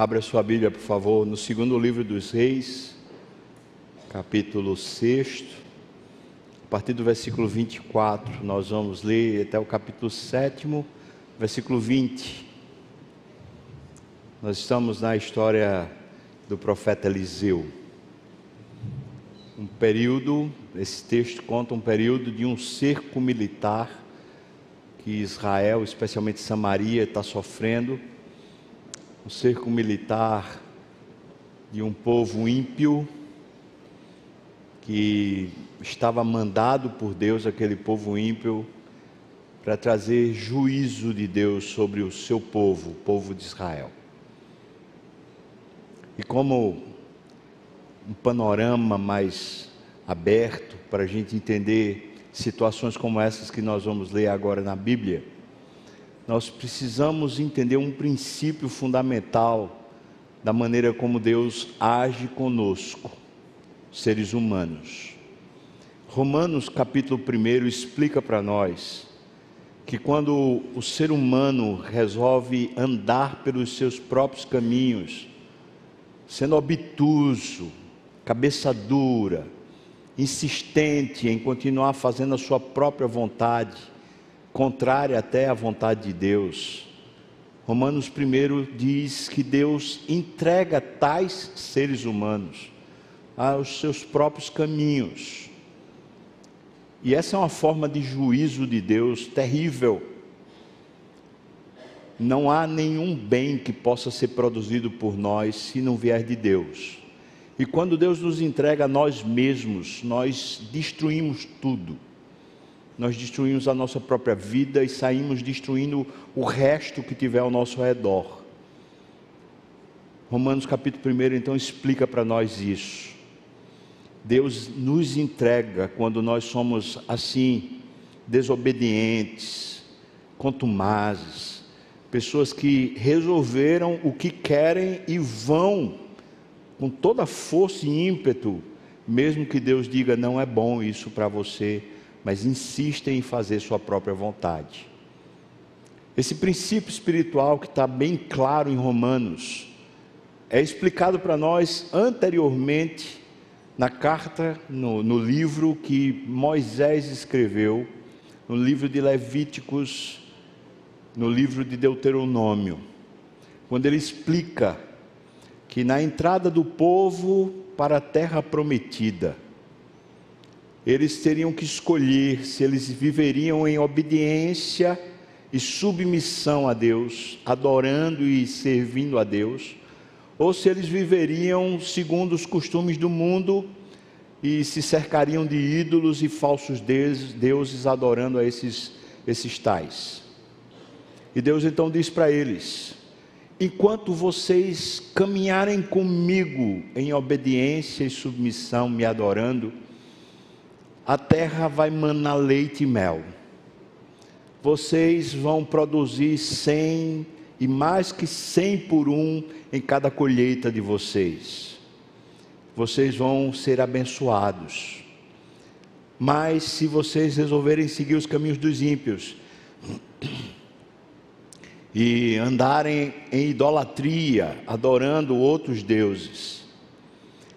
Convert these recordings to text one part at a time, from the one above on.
Abra sua Bíblia, por favor, no segundo livro dos Reis, capítulo 6. A partir do versículo 24, nós vamos ler até o capítulo 7, versículo 20. Nós estamos na história do profeta Eliseu. Um período, esse texto conta um período de um cerco militar que Israel, especialmente Samaria, está sofrendo um cerco militar de um povo ímpio que estava mandado por Deus, aquele povo ímpio, para trazer juízo de Deus sobre o seu povo, o povo de Israel. E como um panorama mais aberto para a gente entender situações como essas que nós vamos ler agora na Bíblia, nós precisamos entender um princípio fundamental da maneira como Deus age conosco, seres humanos. Romanos capítulo 1 explica para nós que quando o ser humano resolve andar pelos seus próprios caminhos, sendo obtuso, cabeça dura, insistente em continuar fazendo a sua própria vontade, contrária até à vontade de Deus. Romanos 1 diz que Deus entrega tais seres humanos aos seus próprios caminhos. E essa é uma forma de juízo de Deus terrível. Não há nenhum bem que possa ser produzido por nós se não vier de Deus. E quando Deus nos entrega a nós mesmos, nós destruímos tudo nós destruímos a nossa própria vida e saímos destruindo o resto que tiver ao nosso redor. Romanos capítulo 1 então explica para nós isso. Deus nos entrega quando nós somos assim, desobedientes, contumazes, pessoas que resolveram o que querem e vão com toda força e ímpeto, mesmo que Deus diga não é bom isso para você mas insistem em fazer sua própria vontade. Esse princípio espiritual que está bem claro em Romanos é explicado para nós anteriormente na carta, no, no, livro que Moisés escreveu, no livro de Levíticos, no livro de Deuteronômio, quando ele explica que na entrada do povo para a terra prometida, eles teriam que escolher se eles viveriam em obediência e submissão a Deus, adorando e servindo a Deus, ou se eles viveriam segundo os costumes do mundo e se cercariam de ídolos e falsos deuses, adorando a esses, esses tais. E Deus então diz para eles: enquanto vocês caminharem comigo em obediência e submissão, me adorando, a terra vai manar leite e mel. Vocês vão produzir cem e mais que cem por um em cada colheita de vocês. Vocês vão ser abençoados. Mas se vocês resolverem seguir os caminhos dos ímpios e andarem em idolatria, adorando outros deuses,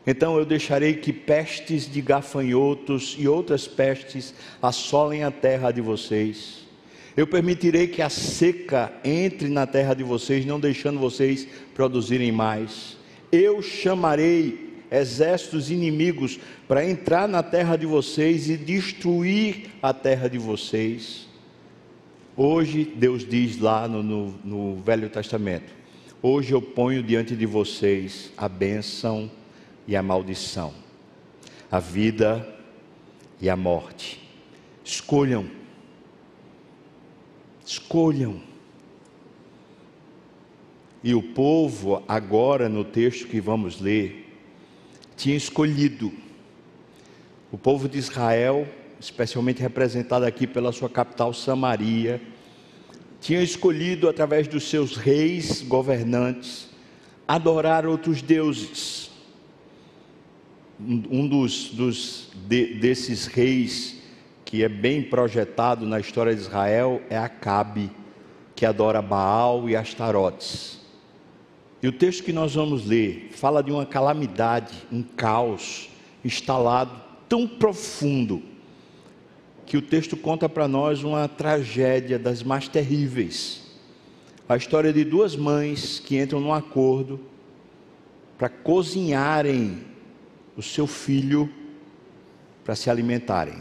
então eu deixarei que pestes de gafanhotos e outras pestes assolem a terra de vocês. Eu permitirei que a seca entre na terra de vocês, não deixando vocês produzirem mais. Eu chamarei exércitos inimigos para entrar na terra de vocês e destruir a terra de vocês. Hoje, Deus diz lá no, no, no Velho Testamento: Hoje eu ponho diante de vocês a bênção e a maldição, a vida e a morte. Escolham, escolham. E o povo, agora no texto que vamos ler, tinha escolhido. O povo de Israel, especialmente representado aqui pela sua capital Samaria, tinha escolhido através dos seus reis governantes adorar outros deuses um dos, dos de, desses reis que é bem projetado na história de Israel é Acabe, que adora Baal e Astarotes. E o texto que nós vamos ler fala de uma calamidade, um caos instalado tão profundo que o texto conta para nós uma tragédia das mais terríveis. A história de duas mães que entram num acordo para cozinharem o seu filho para se alimentarem.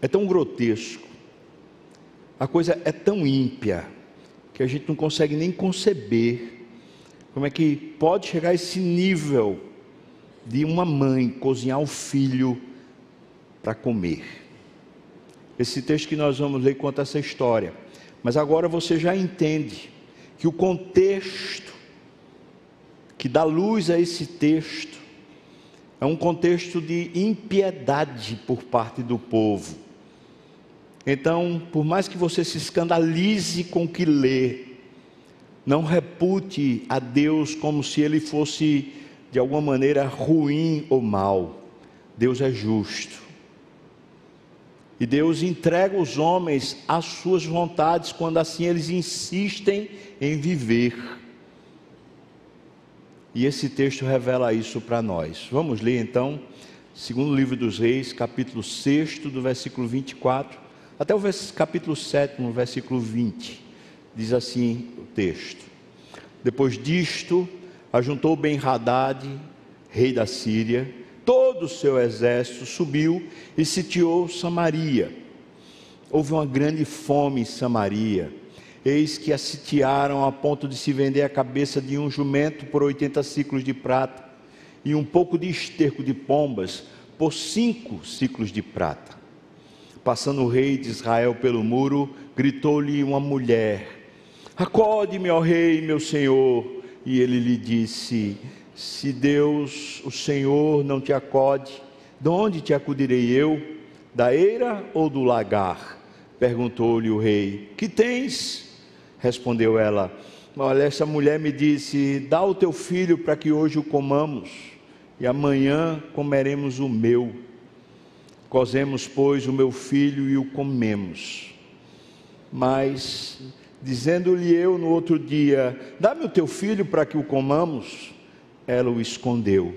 É tão grotesco, a coisa é tão ímpia, que a gente não consegue nem conceber como é que pode chegar a esse nível de uma mãe cozinhar o filho para comer. Esse texto que nós vamos ler conta essa história. Mas agora você já entende que o contexto que dá luz a esse texto é um contexto de impiedade por parte do povo. Então, por mais que você se escandalize com o que lê, não repute a Deus como se ele fosse de alguma maneira ruim ou mal. Deus é justo. E Deus entrega os homens às suas vontades quando assim eles insistem em viver. E esse texto revela isso para nós. Vamos ler então, segundo livro dos Reis, capítulo 6, do versículo 24, até o capítulo 7, no versículo 20. Diz assim o texto: Depois disto, ajuntou Ben-Hadad, rei da Síria, todo o seu exército subiu e sitiou Samaria. Houve uma grande fome em Samaria. Eis que a sitiaram a ponto de se vender a cabeça de um jumento por 80 ciclos de prata e um pouco de esterco de pombas por cinco ciclos de prata. Passando o rei de Israel pelo muro, gritou-lhe uma mulher: Acode-me, ó rei, meu senhor. E ele lhe disse: Se Deus, o Senhor, não te acode, de onde te acudirei eu? Da eira ou do lagar? Perguntou-lhe o rei: Que tens? Respondeu ela: Olha, essa mulher me disse: Dá o teu filho para que hoje o comamos, e amanhã comeremos o meu. Cozemos, pois, o meu filho e o comemos. Mas dizendo-lhe eu no outro dia: Dá-me o teu filho para que o comamos. Ela o escondeu.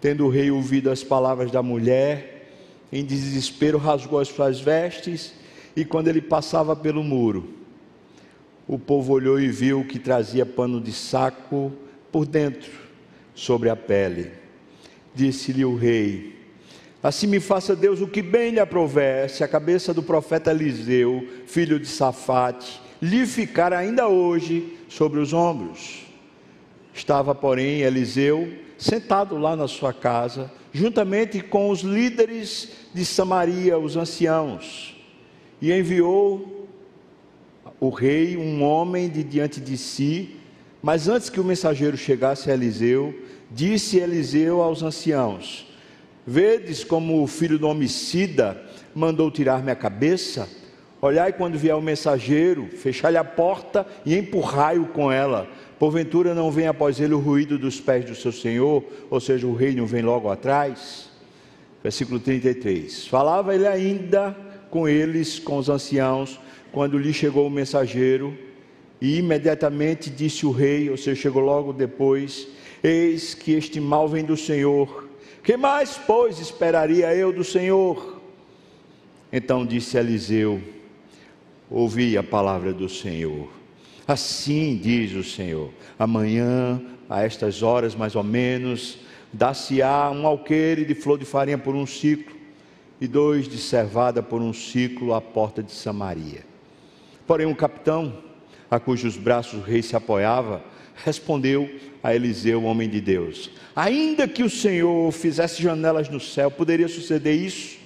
Tendo o rei ouvido as palavras da mulher, em desespero rasgou as suas vestes, e quando ele passava pelo muro, o povo olhou e viu que trazia pano de saco por dentro, sobre a pele. Disse-lhe o rei: Assim me faça Deus o que bem lhe aprover, se a cabeça do profeta Eliseu, filho de Safate, lhe ficar ainda hoje sobre os ombros. Estava, porém, Eliseu sentado lá na sua casa, juntamente com os líderes de Samaria, os anciãos, e enviou o rei um homem de diante de si, mas antes que o mensageiro chegasse a Eliseu, disse Eliseu aos anciãos: Vedes como o filho do homicida mandou tirar minha cabeça? Olhai quando vier o mensageiro, fechai-lhe a porta e empurrai-o com ela. Porventura não vem após ele o ruído dos pés do seu senhor, ou seja, o rei não vem logo atrás. Versículo 33. Falava ele ainda com eles, com os anciãos, quando lhe chegou o mensageiro, e imediatamente disse o rei, ou seja, chegou logo depois: Eis que este mal vem do Senhor que mais, pois, esperaria eu do Senhor? Então disse Eliseu: Ouvi a palavra do Senhor. Assim diz o Senhor: amanhã, a estas horas mais ou menos, dá-se-á um alqueire de flor de farinha por um ciclo, e dois de cevada por um ciclo à porta de Samaria. Porém, um capitão, a cujos braços o rei se apoiava, respondeu a Eliseu, homem de Deus: Ainda que o Senhor fizesse janelas no céu, poderia suceder isso?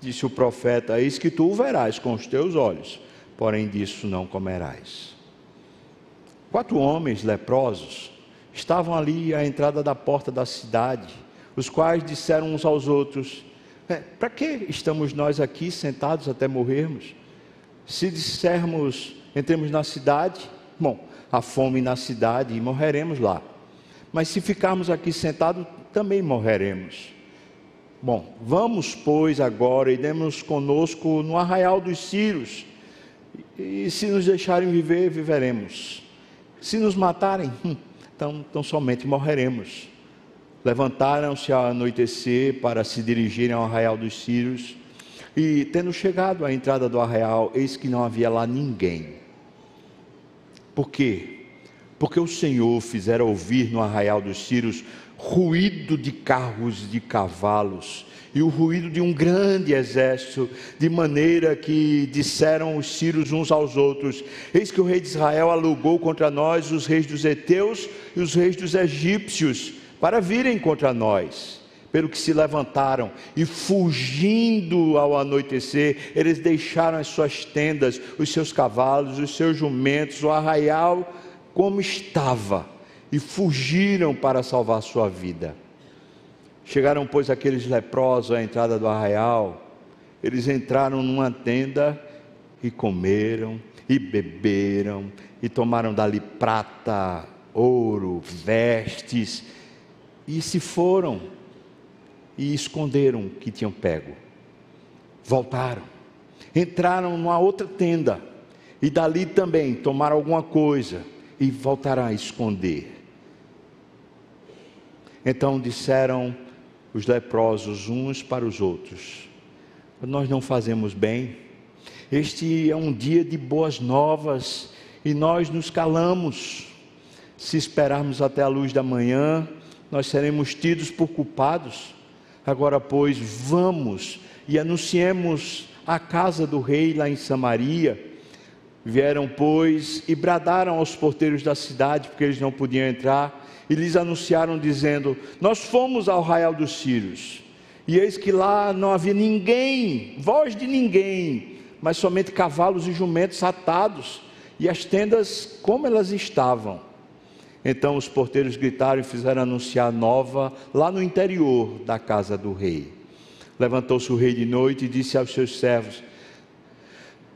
Disse o profeta: Eis que tu o verás com os teus olhos, porém disso não comerás. Quatro homens leprosos estavam ali à entrada da porta da cidade, os quais disseram uns aos outros: é, Para que estamos nós aqui sentados até morrermos? Se dissermos, entremos na cidade, bom, a fome na cidade e morreremos lá. Mas se ficarmos aqui sentados, também morreremos. Bom, vamos, pois, agora e demos conosco no arraial dos Círios, e se nos deixarem viver, viveremos. Se nos matarem, hum, então, então somente morreremos. Levantaram-se ao anoitecer para se dirigirem ao arraial dos Sírios, e tendo chegado à entrada do arraial, eis que não havia lá ninguém. Por quê? Porque o Senhor fizera ouvir no arraial dos Sírios ruído de carros e de cavalos e o ruído de um grande exército, de maneira que disseram os sírios uns aos outros: Eis que o rei de Israel alugou contra nós os reis dos heteus e os reis dos egípcios para virem contra nós. Pelo que se levantaram e fugindo ao anoitecer, eles deixaram as suas tendas, os seus cavalos, os seus jumentos, o arraial como estava e fugiram para salvar sua vida. Chegaram, pois, aqueles leprosos à entrada do arraial. Eles entraram numa tenda e comeram, e beberam, e tomaram dali prata, ouro, vestes, e se foram e esconderam o que tinham pego. Voltaram, entraram numa outra tenda, e dali também tomaram alguma coisa e voltaram a esconder. Então disseram os leprosos uns para os outros. Nós não fazemos bem. Este é um dia de boas novas e nós nos calamos. Se esperarmos até a luz da manhã, nós seremos tidos por culpados. Agora, pois, vamos e anunciemos a casa do rei lá em Samaria. Vieram, pois, e bradaram aos porteiros da cidade, porque eles não podiam entrar e lhes anunciaram, dizendo: Nós fomos ao arraial dos Sírios, e eis que lá não havia ninguém, voz de ninguém, mas somente cavalos e jumentos atados, e as tendas como elas estavam. Então os porteiros gritaram e fizeram anunciar nova lá no interior da casa do rei. Levantou-se o rei de noite e disse aos seus servos: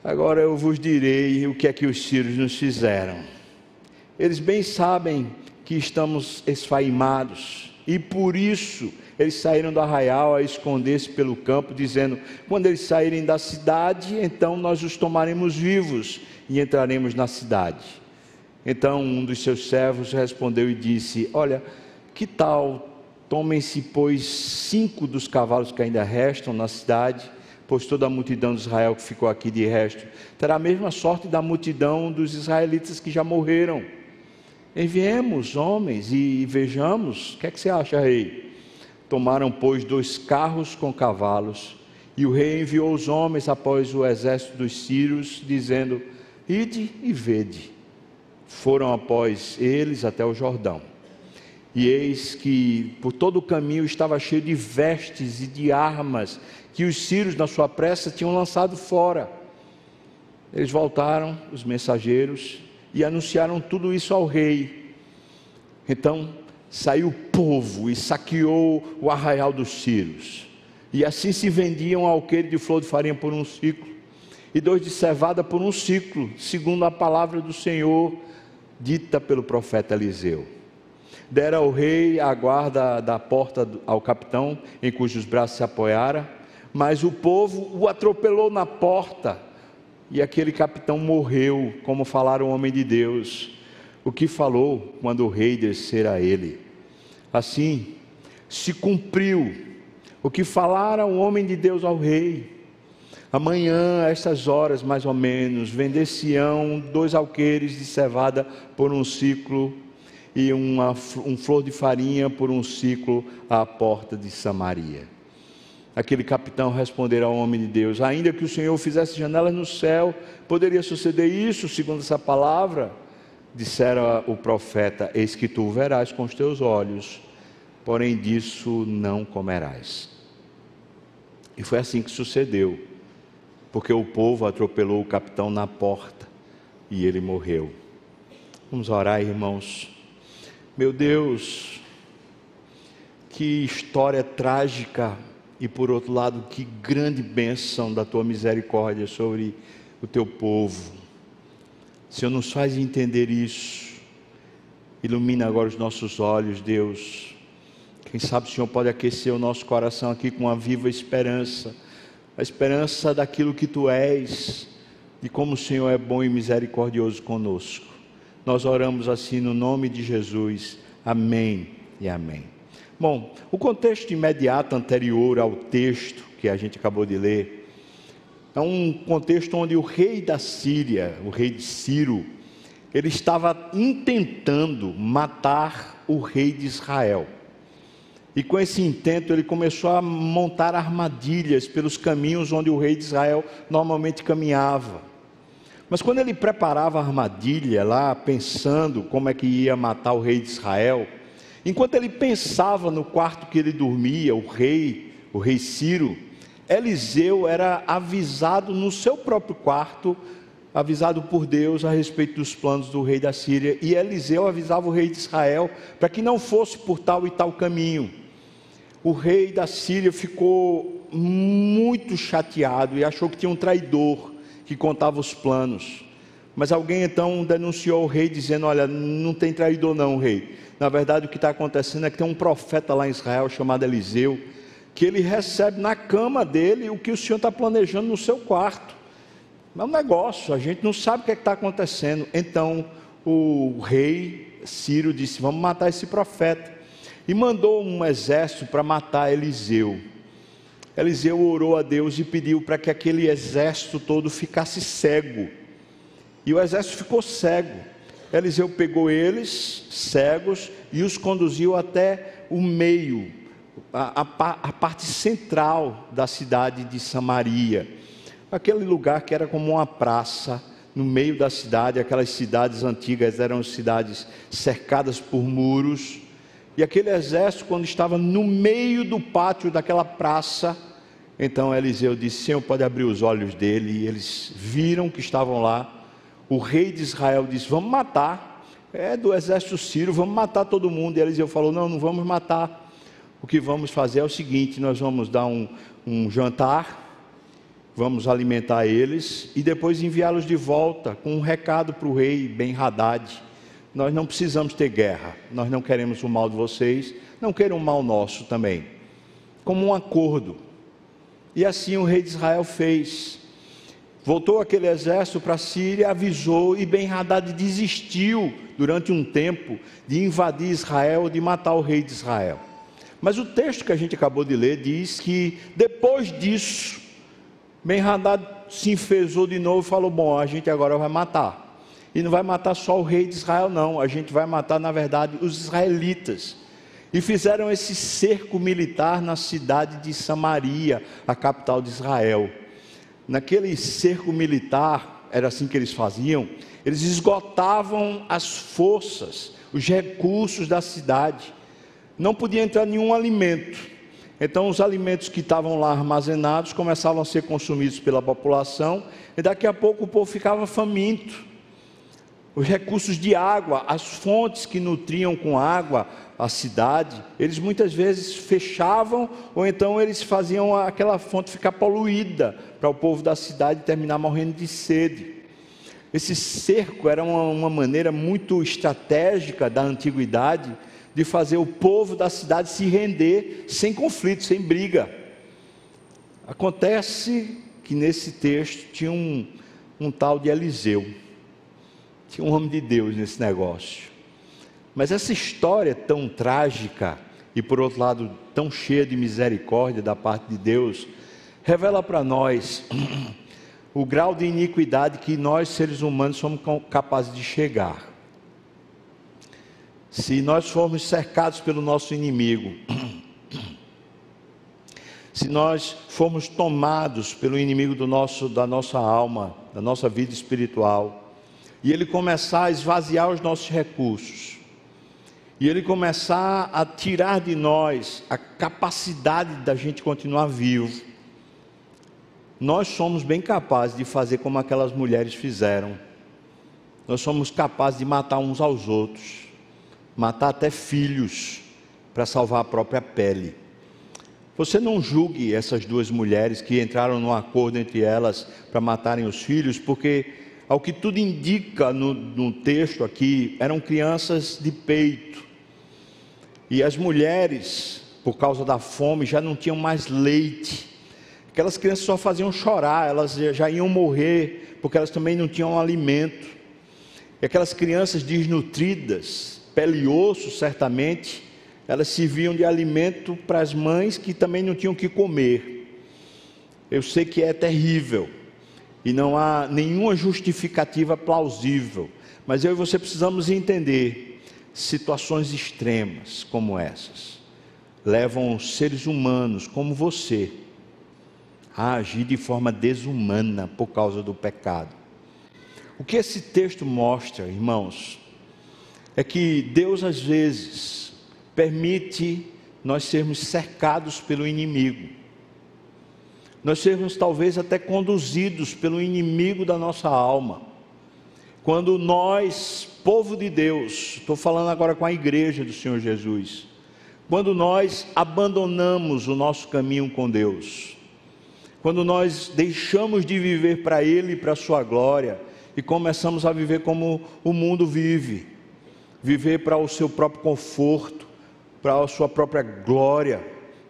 Agora eu vos direi o que é que os sírios nos fizeram. Eles bem sabem que estamos esfaimados. E por isso eles saíram do arraial a esconder-se pelo campo, dizendo: Quando eles saírem da cidade, então nós os tomaremos vivos e entraremos na cidade. Então um dos seus servos respondeu e disse: Olha, que tal tomem-se, pois, cinco dos cavalos que ainda restam na cidade, pois toda a multidão de Israel que ficou aqui de resto terá a mesma sorte da multidão dos israelitas que já morreram. Enviemos homens e vejamos. O que é que você acha, rei? Tomaram, pois, dois carros com cavalos, e o rei enviou os homens após o exército dos sírios, dizendo: Ide e vede. Foram após eles até o Jordão. E eis que por todo o caminho estava cheio de vestes e de armas que os sírios, na sua pressa, tinham lançado fora. Eles voltaram, os mensageiros, e anunciaram tudo isso ao rei. Então saiu o povo e saqueou o arraial dos Sírios. E assim se vendiam alqueire de flor de farinha por um ciclo, e dois de cevada por um ciclo, segundo a palavra do Senhor dita pelo profeta Eliseu. Dera ao rei a guarda da porta ao capitão, em cujos braços se apoiara, mas o povo o atropelou na porta e aquele capitão morreu, como falaram o homem de Deus, o que falou quando o rei descer a ele. Assim, se cumpriu o que falaram o homem de Deus ao rei. Amanhã, a estas horas mais ou menos, vender-se-ão dois alqueires de cevada por um ciclo e uma, um flor de farinha por um ciclo à porta de Samaria. Aquele capitão responderá ao homem de Deus: Ainda que o Senhor fizesse janelas no céu, poderia suceder isso, segundo essa palavra? Dissera o profeta: Eis que tu verás com os teus olhos, porém disso não comerás. E foi assim que sucedeu, porque o povo atropelou o capitão na porta e ele morreu. Vamos orar, irmãos. Meu Deus, que história trágica e por outro lado, que grande bênção da tua misericórdia sobre o teu povo. Senhor, nos faz entender isso. Ilumina agora os nossos olhos, Deus. Quem sabe o Senhor pode aquecer o nosso coração aqui com uma viva esperança, a esperança daquilo que tu és, de como o Senhor é bom e misericordioso conosco. Nós oramos assim no nome de Jesus. Amém e amém. Bom, o contexto imediato anterior ao texto que a gente acabou de ler é um contexto onde o rei da Síria, o rei de Ciro, ele estava intentando matar o rei de Israel. E com esse intento ele começou a montar armadilhas pelos caminhos onde o rei de Israel normalmente caminhava. Mas quando ele preparava a armadilha lá, pensando como é que ia matar o rei de Israel, enquanto ele pensava no quarto que ele dormia, o rei, o rei Ciro, Eliseu era avisado no seu próprio quarto, avisado por Deus a respeito dos planos do rei da Síria, e Eliseu avisava o rei de Israel para que não fosse por tal e tal caminho. O rei da Síria ficou muito chateado e achou que tinha um traidor que contava os planos. Mas alguém então denunciou o rei, dizendo: Olha, não tem traidor, não, rei. Na verdade, o que está acontecendo é que tem um profeta lá em Israel chamado Eliseu, que ele recebe na cama dele o que o senhor está planejando no seu quarto. É um negócio, a gente não sabe o que é está acontecendo. Então, o rei Ciro disse: Vamos matar esse profeta. E mandou um exército para matar Eliseu. Eliseu orou a Deus e pediu para que aquele exército todo ficasse cego. E o exército ficou cego. Eliseu pegou eles, cegos, e os conduziu até o meio, a, a, a parte central da cidade de Samaria. Aquele lugar que era como uma praça no meio da cidade, aquelas cidades antigas eram cidades cercadas por muros e aquele exército, quando estava no meio do pátio daquela praça, então Eliseu disse: Senhor, pode abrir os olhos dele. E eles viram que estavam lá. O rei de Israel disse: Vamos matar. É do exército sírio, vamos matar todo mundo. E Eliseu falou: Não, não vamos matar. O que vamos fazer é o seguinte: nós vamos dar um, um jantar, vamos alimentar eles e depois enviá-los de volta com um recado para o rei Ben Haddad nós não precisamos ter guerra, nós não queremos o mal de vocês, não queiram o mal nosso também. Como um acordo. E assim o rei de Israel fez. Voltou aquele exército para a Síria, avisou, e Ben-Hadad desistiu durante um tempo de invadir Israel, de matar o rei de Israel. Mas o texto que a gente acabou de ler diz que depois disso, Ben-Hadad se enfesou de novo e falou: Bom, a gente agora vai matar. E não vai matar só o rei de Israel, não. A gente vai matar, na verdade, os israelitas. E fizeram esse cerco militar na cidade de Samaria, a capital de Israel. Naquele cerco militar, era assim que eles faziam, eles esgotavam as forças, os recursos da cidade. Não podia entrar nenhum alimento. Então, os alimentos que estavam lá armazenados começavam a ser consumidos pela população, e daqui a pouco o povo ficava faminto os recursos de água, as fontes que nutriam com água a cidade, eles muitas vezes fechavam ou então eles faziam aquela fonte ficar poluída para o povo da cidade terminar morrendo de sede. Esse cerco era uma, uma maneira muito estratégica da antiguidade de fazer o povo da cidade se render sem conflito, sem briga. Acontece que nesse texto tinha um, um tal de Eliseu. Tinha um homem de Deus nesse negócio. Mas essa história tão trágica e, por outro lado, tão cheia de misericórdia da parte de Deus, revela para nós o grau de iniquidade que nós, seres humanos, somos capazes de chegar. Se nós formos cercados pelo nosso inimigo, se nós formos tomados pelo inimigo do nosso, da nossa alma, da nossa vida espiritual, e ele começar a esvaziar os nossos recursos, e ele começar a tirar de nós a capacidade da gente continuar vivo, nós somos bem capazes de fazer como aquelas mulheres fizeram. Nós somos capazes de matar uns aos outros, matar até filhos, para salvar a própria pele. Você não julgue essas duas mulheres que entraram num acordo entre elas para matarem os filhos, porque ao que tudo indica no, no texto aqui, eram crianças de peito. E as mulheres, por causa da fome, já não tinham mais leite. Aquelas crianças só faziam chorar, elas já iam morrer, porque elas também não tinham alimento. E aquelas crianças desnutridas, pele e osso, certamente, elas serviam de alimento para as mães que também não tinham o que comer. Eu sei que é terrível e não há nenhuma justificativa plausível, mas eu e você precisamos entender situações extremas como essas levam seres humanos como você a agir de forma desumana por causa do pecado. O que esse texto mostra, irmãos, é que Deus às vezes permite nós sermos cercados pelo inimigo. Nós sermos talvez até conduzidos pelo inimigo da nossa alma. Quando nós, povo de Deus, estou falando agora com a igreja do Senhor Jesus, quando nós abandonamos o nosso caminho com Deus, quando nós deixamos de viver para Ele e para a Sua glória e começamos a viver como o mundo vive, viver para o seu próprio conforto, para a sua própria glória,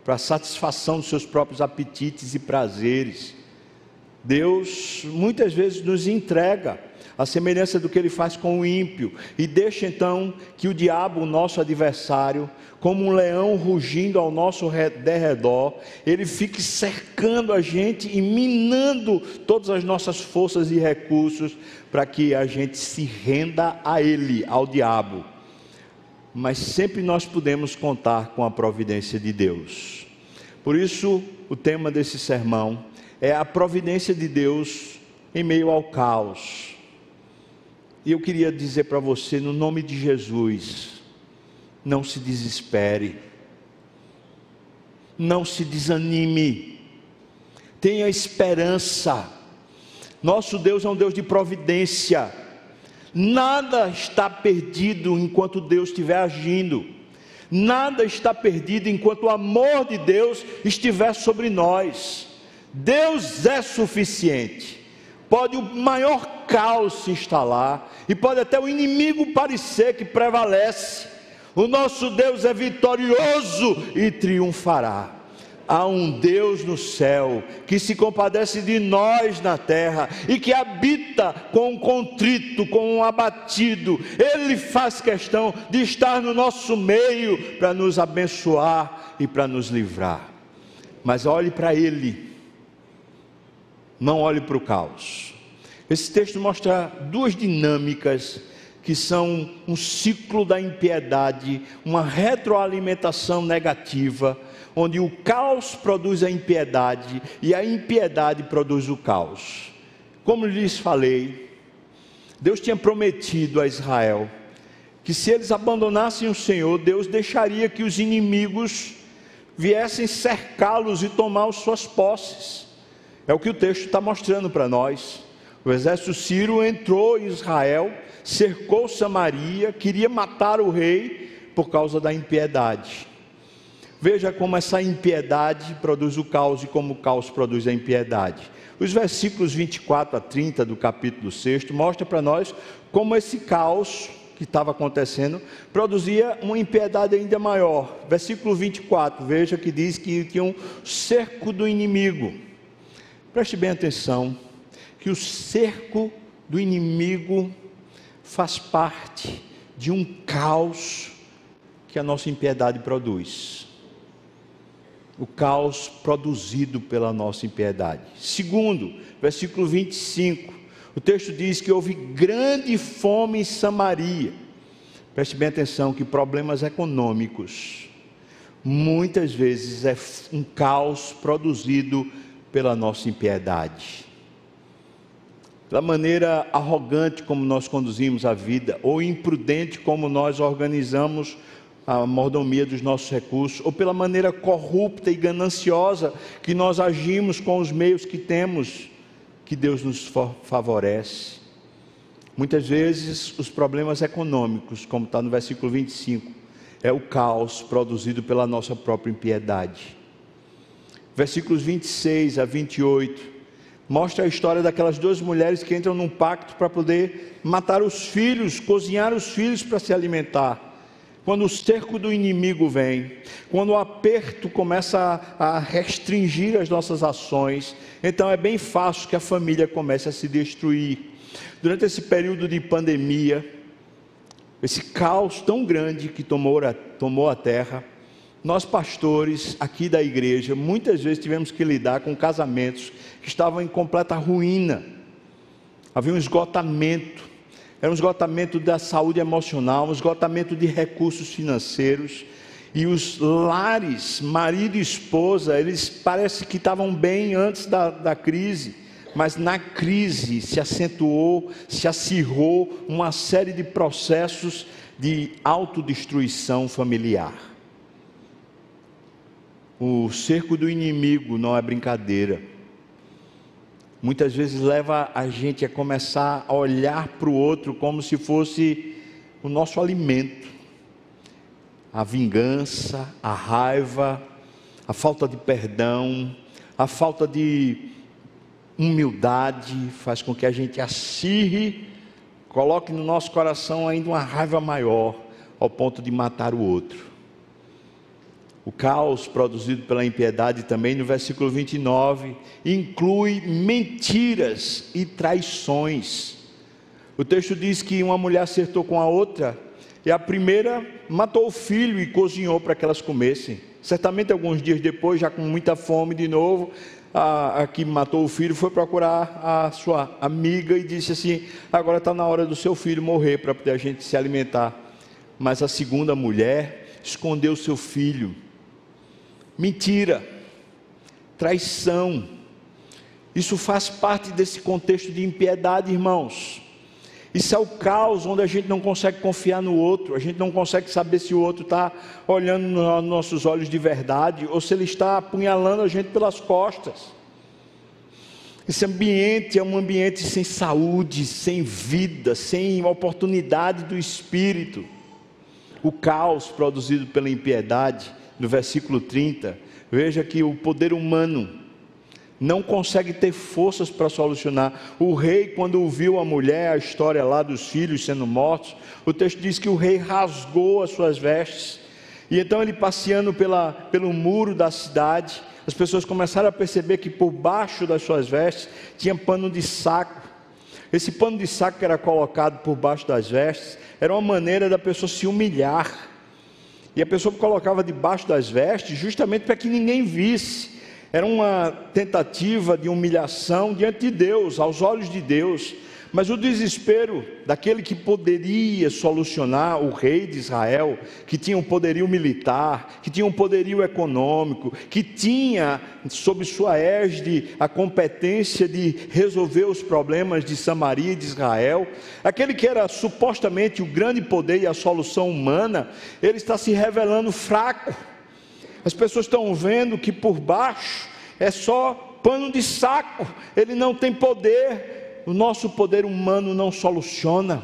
para a satisfação dos seus próprios apetites e prazeres. Deus muitas vezes nos entrega a semelhança do que ele faz com o ímpio, e deixa então que o diabo, o nosso adversário, como um leão rugindo ao nosso derredor, ele fique cercando a gente e minando todas as nossas forças e recursos para que a gente se renda a ele, ao diabo. Mas sempre nós podemos contar com a providência de Deus. Por isso, o tema desse sermão é a providência de Deus em meio ao caos. E eu queria dizer para você, no nome de Jesus, não se desespere, não se desanime, tenha esperança. Nosso Deus é um Deus de providência, nada está perdido enquanto Deus estiver agindo, nada está perdido enquanto o amor de Deus estiver sobre nós. Deus é suficiente pode o maior caos se instalar e pode até o inimigo parecer que prevalece. O nosso Deus é vitorioso e triunfará. Há um Deus no céu que se compadece de nós na terra e que habita com um contrito, com um abatido. Ele faz questão de estar no nosso meio para nos abençoar e para nos livrar. Mas olhe para Ele não olhe para o caos. Esse texto mostra duas dinâmicas que são um ciclo da impiedade, uma retroalimentação negativa, onde o caos produz a impiedade e a impiedade produz o caos. Como lhes falei, Deus tinha prometido a Israel que se eles abandonassem o Senhor, Deus deixaria que os inimigos viessem cercá-los e tomar suas posses. É o que o texto está mostrando para nós. O exército sírio entrou em Israel, cercou Samaria, queria matar o rei por causa da impiedade. Veja como essa impiedade produz o caos e como o caos produz a impiedade. Os versículos 24 a 30 do capítulo 6 mostram para nós como esse caos que estava acontecendo produzia uma impiedade ainda maior. Versículo 24, veja que diz que tinha um cerco do inimigo. Preste bem atenção que o cerco do inimigo faz parte de um caos que a nossa impiedade produz. O caos produzido pela nossa impiedade. Segundo, versículo 25, o texto diz que houve grande fome em Samaria. Preste bem atenção que problemas econômicos muitas vezes é um caos produzido pela nossa impiedade, pela maneira arrogante como nós conduzimos a vida, ou imprudente como nós organizamos a mordomia dos nossos recursos, ou pela maneira corrupta e gananciosa que nós agimos com os meios que temos, que Deus nos favorece. Muitas vezes os problemas econômicos, como está no versículo 25, é o caos produzido pela nossa própria impiedade versículos 26 a 28, mostra a história daquelas duas mulheres que entram num pacto para poder matar os filhos, cozinhar os filhos para se alimentar. Quando o cerco do inimigo vem, quando o aperto começa a, a restringir as nossas ações, então é bem fácil que a família comece a se destruir. Durante esse período de pandemia, esse caos tão grande que tomou a, tomou a terra, nós pastores aqui da igreja, muitas vezes tivemos que lidar com casamentos que estavam em completa ruína. Havia um esgotamento, era um esgotamento da saúde emocional, um esgotamento de recursos financeiros. E os lares, marido e esposa, eles parece que estavam bem antes da, da crise, mas na crise se acentuou, se acirrou uma série de processos de autodestruição familiar. O cerco do inimigo não é brincadeira. Muitas vezes leva a gente a começar a olhar para o outro como se fosse o nosso alimento. A vingança, a raiva, a falta de perdão, a falta de humildade faz com que a gente acirre, coloque no nosso coração ainda uma raiva maior, ao ponto de matar o outro o caos produzido pela impiedade também no versículo 29 inclui mentiras e traições. O texto diz que uma mulher acertou com a outra e a primeira matou o filho e cozinhou para que elas comessem. Certamente alguns dias depois, já com muita fome de novo, a, a que matou o filho foi procurar a sua amiga e disse assim: agora está na hora do seu filho morrer para poder a gente se alimentar. Mas a segunda mulher escondeu seu filho mentira, traição. Isso faz parte desse contexto de impiedade, irmãos. Isso é o caos onde a gente não consegue confiar no outro, a gente não consegue saber se o outro está olhando nos nossos olhos de verdade ou se ele está apunhalando a gente pelas costas. Esse ambiente é um ambiente sem saúde, sem vida, sem oportunidade do espírito. O caos produzido pela impiedade no versículo 30, veja que o poder humano não consegue ter forças para solucionar. O rei, quando ouviu a mulher, a história lá dos filhos sendo mortos, o texto diz que o rei rasgou as suas vestes. E então ele passeando pela, pelo muro da cidade, as pessoas começaram a perceber que por baixo das suas vestes tinha pano de saco. Esse pano de saco que era colocado por baixo das vestes era uma maneira da pessoa se humilhar e a pessoa colocava debaixo das vestes justamente para que ninguém visse. Era uma tentativa de humilhação diante de Deus, aos olhos de Deus. Mas o desespero daquele que poderia solucionar o rei de Israel, que tinha um poderio militar, que tinha um poderio econômico, que tinha sob sua égide a competência de resolver os problemas de Samaria e de Israel, aquele que era supostamente o grande poder e a solução humana, ele está se revelando fraco. As pessoas estão vendo que por baixo é só pano de saco, ele não tem poder, o nosso poder humano não soluciona.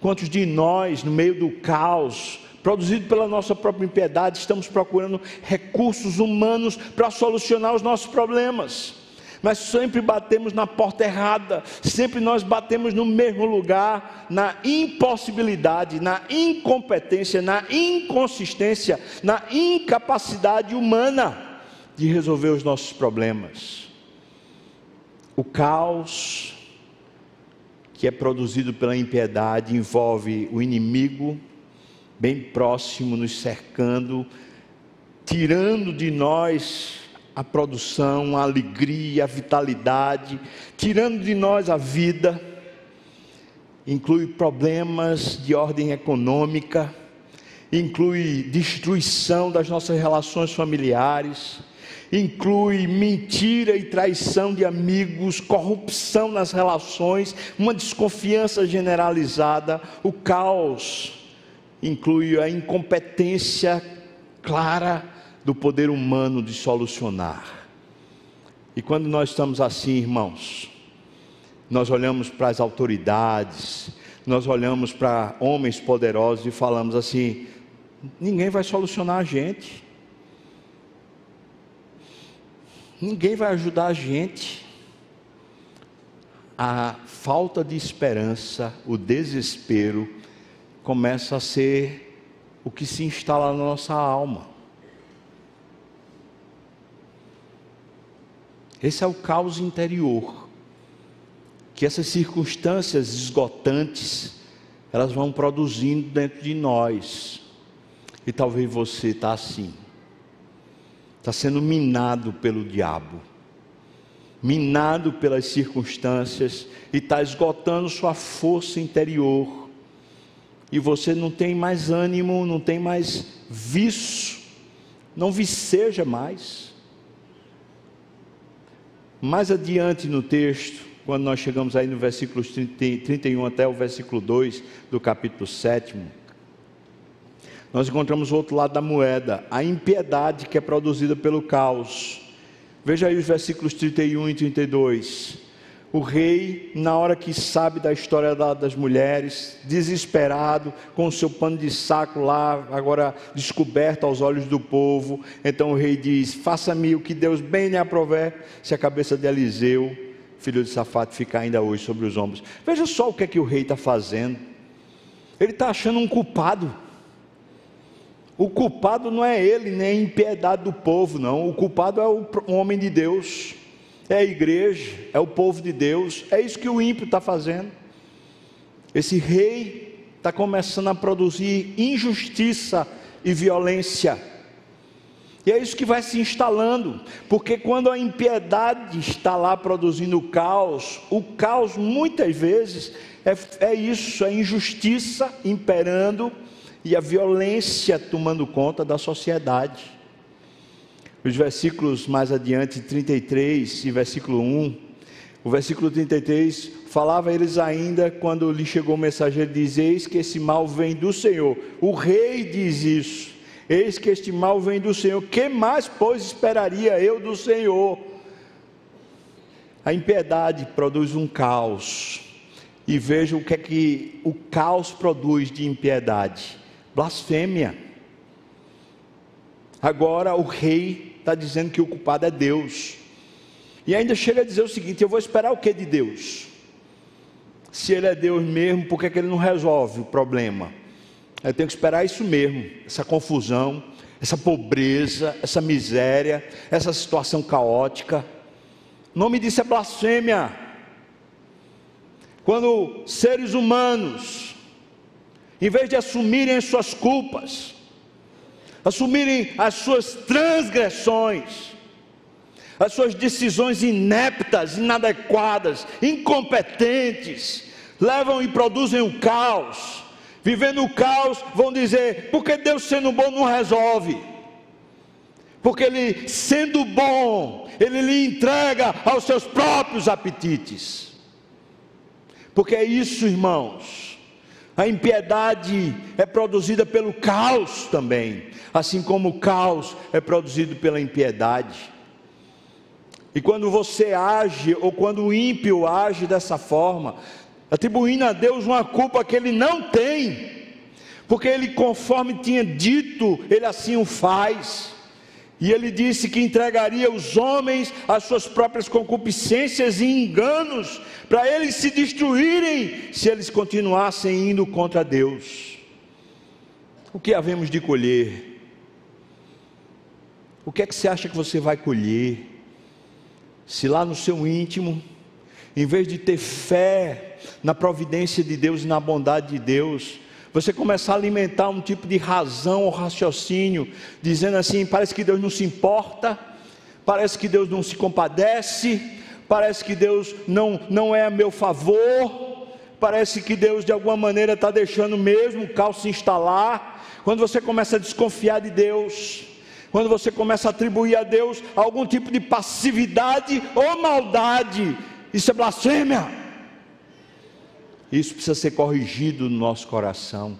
Quantos de nós, no meio do caos, produzido pela nossa própria impiedade, estamos procurando recursos humanos para solucionar os nossos problemas? Mas sempre batemos na porta errada, sempre nós batemos no mesmo lugar, na impossibilidade, na incompetência, na inconsistência, na incapacidade humana de resolver os nossos problemas. O caos que é produzido pela impiedade envolve o inimigo bem próximo, nos cercando, tirando de nós a produção, a alegria, a vitalidade, tirando de nós a vida. Inclui problemas de ordem econômica, inclui destruição das nossas relações familiares inclui mentira e traição de amigos, corrupção nas relações, uma desconfiança generalizada, o caos, inclui a incompetência clara do poder humano de solucionar. E quando nós estamos assim, irmãos, nós olhamos para as autoridades, nós olhamos para homens poderosos e falamos assim: ninguém vai solucionar a gente. Ninguém vai ajudar a gente. A falta de esperança, o desespero, começa a ser o que se instala na nossa alma. Esse é o caos interior. Que essas circunstâncias esgotantes, elas vão produzindo dentro de nós. E talvez você está assim. Está sendo minado pelo diabo. Minado pelas circunstâncias. E está esgotando sua força interior. E você não tem mais ânimo, não tem mais vício. Não viceja mais. Mais adiante no texto, quando nós chegamos aí no versículo 31 até o versículo 2 do capítulo 7, nós encontramos o outro lado da moeda, a impiedade que é produzida pelo caos. Veja aí os versículos 31 e 32 o rei, na hora que sabe da história das mulheres, desesperado, com o seu pano de saco lá, agora descoberto aos olhos do povo, então o rei diz: Faça-me o que Deus bem lhe aprover, se a cabeça de Eliseu, filho de Safate, ficar ainda hoje sobre os ombros. Veja só o que é que o rei está fazendo. Ele está achando um culpado. O culpado não é ele, nem a impiedade do povo, não. O culpado é o homem de Deus é a igreja, é o povo de Deus, é isso que o ímpio está fazendo. Esse rei está começando a produzir injustiça e violência. E é isso que vai se instalando, porque quando a impiedade está lá produzindo caos, o caos muitas vezes é, é isso, é injustiça imperando e a violência tomando conta da sociedade os versículos mais adiante, 33 e versículo 1. O versículo 33 falava eles ainda quando lhe chegou o mensageiro: diz: Eis que esse mal vem do Senhor. O rei diz isso: Eis que este mal vem do Senhor. Que mais, pois, esperaria eu do Senhor? A impiedade produz um caos. E veja o que é que o caos produz de impiedade: blasfêmia. Agora o rei está dizendo que o culpado é Deus. E ainda chega a dizer o seguinte: eu vou esperar o que de Deus? Se Ele é Deus mesmo, por que, é que Ele não resolve o problema? Eu tenho que esperar isso mesmo, essa confusão, essa pobreza, essa miséria, essa situação caótica. O nome disso é blasfêmia. Quando seres humanos, em vez de assumirem as suas culpas, assumirem as suas transgressões, as suas decisões ineptas, inadequadas, incompetentes, levam e produzem o caos. Vivendo o caos, vão dizer: porque Deus sendo bom não resolve. Porque Ele, sendo bom, Ele lhe entrega aos seus próprios apetites. Porque é isso, irmãos. A impiedade é produzida pelo caos também, assim como o caos é produzido pela impiedade. E quando você age, ou quando o ímpio age dessa forma, atribuindo a Deus uma culpa que ele não tem, porque ele, conforme tinha dito, ele assim o faz. E ele disse que entregaria os homens às suas próprias concupiscências e enganos, para eles se destruírem, se eles continuassem indo contra Deus. O que havemos de colher? O que é que você acha que você vai colher? Se lá no seu íntimo, em vez de ter fé na providência de Deus e na bondade de Deus, você começar a alimentar um tipo de razão ou raciocínio, dizendo assim: parece que Deus não se importa, parece que Deus não se compadece, parece que Deus não, não é a meu favor, parece que Deus de alguma maneira está deixando mesmo o caos se instalar. Quando você começa a desconfiar de Deus, quando você começa a atribuir a Deus algum tipo de passividade ou maldade, isso é blasfêmia. Isso precisa ser corrigido no nosso coração.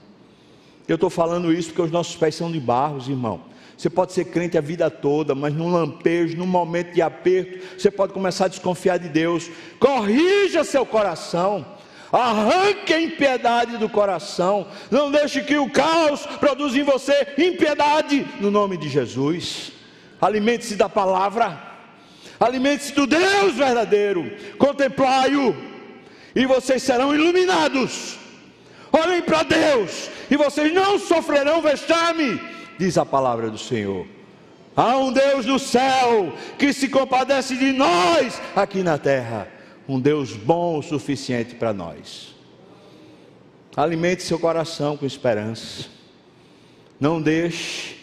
Eu estou falando isso porque os nossos pés são de barros, irmão. Você pode ser crente a vida toda, mas num lampejo, num momento de aperto, você pode começar a desconfiar de Deus. Corrija seu coração. Arranque a impiedade do coração. Não deixe que o caos produza em você impiedade no nome de Jesus. Alimente-se da palavra. Alimente-se do Deus verdadeiro. Contemplai-o e vocês serão iluminados. Olhem para Deus e vocês não sofrerão vexame, diz a palavra do Senhor. Há um Deus no céu que se compadece de nós aqui na terra, um Deus bom o suficiente para nós. Alimente seu coração com esperança. Não deixe,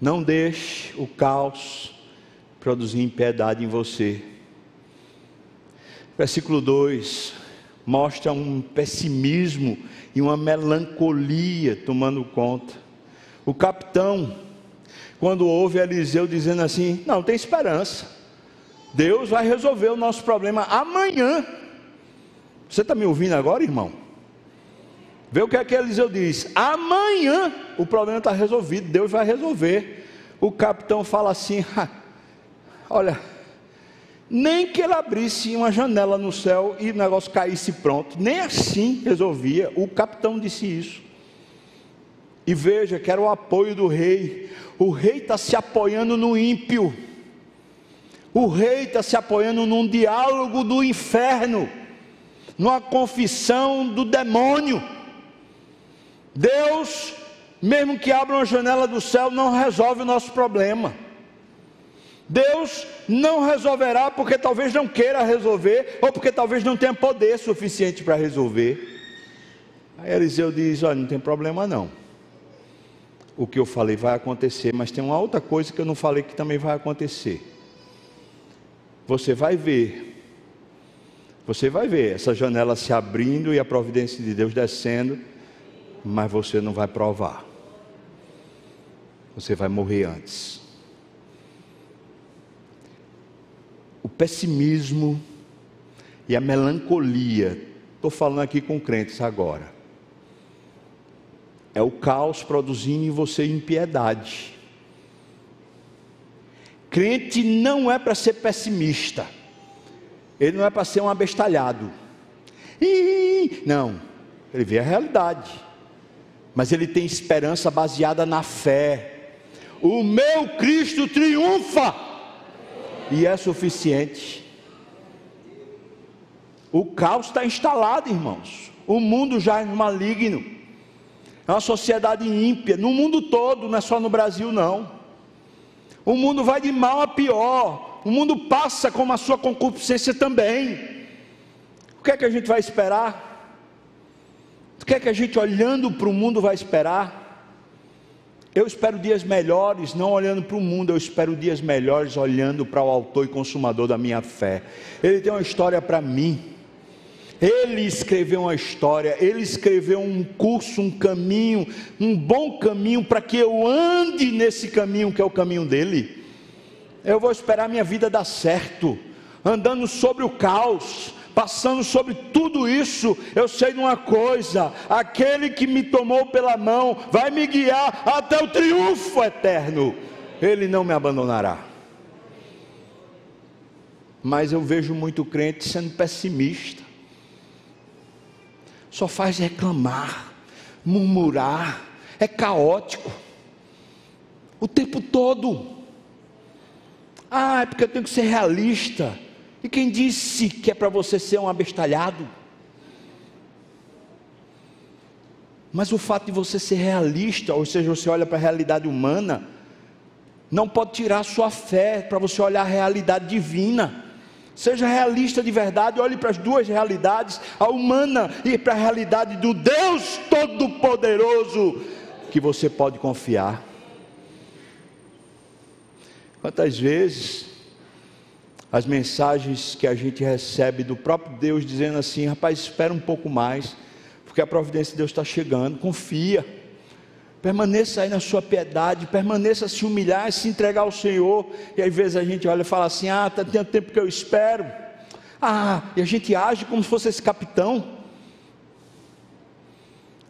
não deixe o caos produzir impiedade em você. Versículo 2 mostra um pessimismo e uma melancolia tomando conta. O capitão, quando ouve Eliseu dizendo assim: Não, tem esperança, Deus vai resolver o nosso problema amanhã. Você está me ouvindo agora, irmão? Vê o que é que Eliseu diz: Amanhã o problema está resolvido, Deus vai resolver. O capitão fala assim: Olha, nem que ele abrisse uma janela no céu e o negócio caísse pronto, nem assim resolvia. O capitão disse isso. E veja que era o apoio do rei. O rei está se apoiando no ímpio. O rei está se apoiando num diálogo do inferno, numa confissão do demônio. Deus, mesmo que abra uma janela do céu, não resolve o nosso problema. Deus não resolverá porque talvez não queira resolver, ou porque talvez não tenha poder suficiente para resolver. Aí Eliseu diz: Olha, não tem problema não. O que eu falei vai acontecer, mas tem uma outra coisa que eu não falei que também vai acontecer. Você vai ver, você vai ver essa janela se abrindo e a providência de Deus descendo, mas você não vai provar. Você vai morrer antes. O pessimismo e a melancolia. Estou falando aqui com crentes agora. É o caos produzindo em você impiedade. Crente não é para ser pessimista. Ele não é para ser um abestalhado. não, ele vê a realidade. Mas ele tem esperança baseada na fé. O meu Cristo triunfa e é suficiente. O caos está instalado, irmãos. O mundo já é maligno. É uma sociedade ímpia, no mundo todo, não é só no Brasil, não. O mundo vai de mal a pior. O mundo passa como a sua concupiscência também. O que é que a gente vai esperar? O que é que a gente olhando para o mundo vai esperar? Eu espero dias melhores, não olhando para o mundo, eu espero dias melhores olhando para o autor e consumador da minha fé. Ele tem uma história para mim. Ele escreveu uma história, ele escreveu um curso, um caminho, um bom caminho para que eu ande nesse caminho que é o caminho dele. Eu vou esperar minha vida dar certo, andando sobre o caos, passando sobre tudo isso, eu sei de uma coisa: aquele que me tomou pela mão vai me guiar até o triunfo eterno, ele não me abandonará. Mas eu vejo muito crente sendo pessimista, só faz reclamar, murmurar, é caótico, o tempo todo. Ah, é porque eu tenho que ser realista. E quem disse que é para você ser um abestalhado? Mas o fato de você ser realista, ou seja, você olha para a realidade humana, não pode tirar a sua fé para você olhar a realidade divina. Seja realista de verdade, olhe para as duas realidades, a humana e para a realidade do Deus Todo-Poderoso, que você pode confiar. Quantas vezes as mensagens que a gente recebe do próprio Deus dizendo assim: rapaz, espera um pouco mais, porque a providência de Deus está chegando, confia, permaneça aí na sua piedade, permaneça se humilhar, e se entregar ao Senhor. E às vezes a gente olha e fala assim: ah, está tendo tempo que eu espero. Ah, e a gente age como se fosse esse capitão.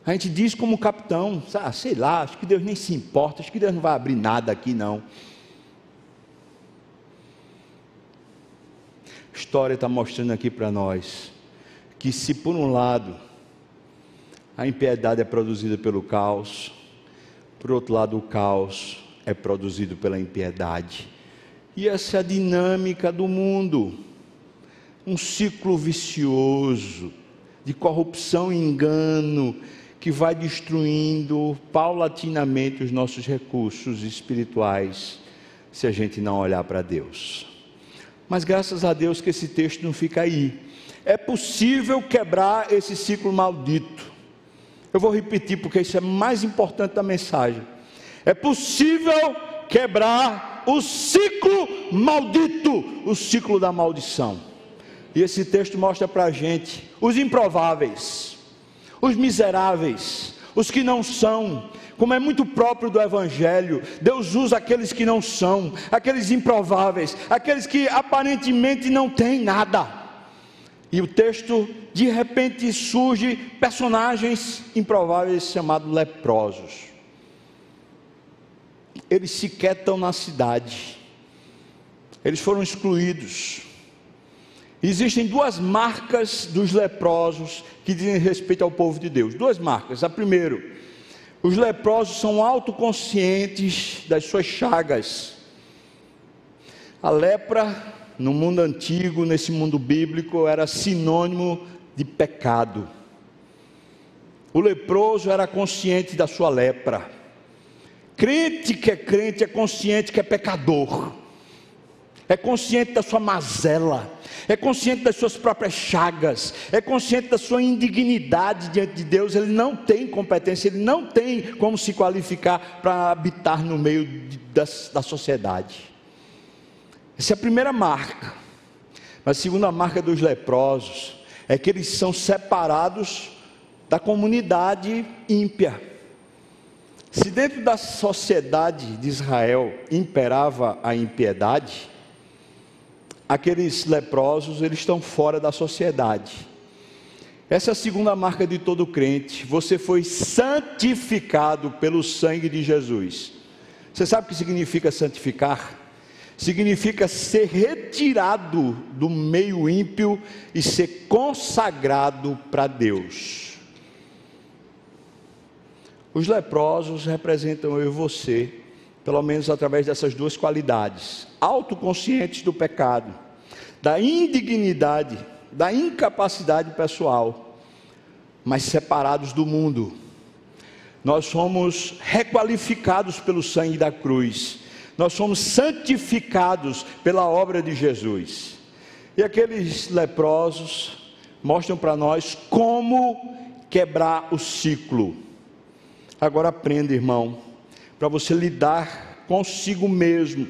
A gente diz como capitão, ah, sei lá, acho que Deus nem se importa, acho que Deus não vai abrir nada aqui não. História está mostrando aqui para nós que, se por um lado a impiedade é produzida pelo caos, por outro lado, o caos é produzido pela impiedade. E essa é a dinâmica do mundo. Um ciclo vicioso de corrupção e engano que vai destruindo paulatinamente os nossos recursos espirituais se a gente não olhar para Deus. Mas graças a Deus que esse texto não fica aí. É possível quebrar esse ciclo maldito. Eu vou repetir porque isso é mais importante da mensagem. É possível quebrar o ciclo maldito, o ciclo da maldição. E esse texto mostra para a gente os improváveis os miseráveis, os que não são, como é muito próprio do Evangelho, Deus usa aqueles que não são, aqueles improváveis, aqueles que aparentemente não têm nada. E o texto, de repente, surge personagens improváveis chamados leprosos. Eles sequer estão na cidade, eles foram excluídos. Existem duas marcas dos leprosos que dizem respeito ao povo de Deus. Duas marcas. A primeira, os leprosos são autoconscientes das suas chagas. A lepra, no mundo antigo, nesse mundo bíblico, era sinônimo de pecado. O leproso era consciente da sua lepra. Crente que é crente é consciente que é pecador é consciente da sua mazela, é consciente das suas próprias chagas, é consciente da sua indignidade diante de Deus. Ele não tem competência, ele não tem como se qualificar para habitar no meio de, da, da sociedade. Essa é a primeira marca. Mas a segunda marca dos leprosos é que eles são separados da comunidade ímpia. Se dentro da sociedade de Israel imperava a impiedade, aqueles leprosos, eles estão fora da sociedade. Essa é a segunda marca de todo crente. Você foi santificado pelo sangue de Jesus. Você sabe o que significa santificar? Significa ser retirado do meio ímpio e ser consagrado para Deus. Os leprosos representam eu e você, pelo menos através dessas duas qualidades: autoconscientes do pecado, da indignidade, da incapacidade pessoal, mas separados do mundo. Nós somos requalificados pelo sangue da cruz, nós somos santificados pela obra de Jesus. E aqueles leprosos mostram para nós como quebrar o ciclo. Agora aprenda, irmão, para você lidar consigo mesmo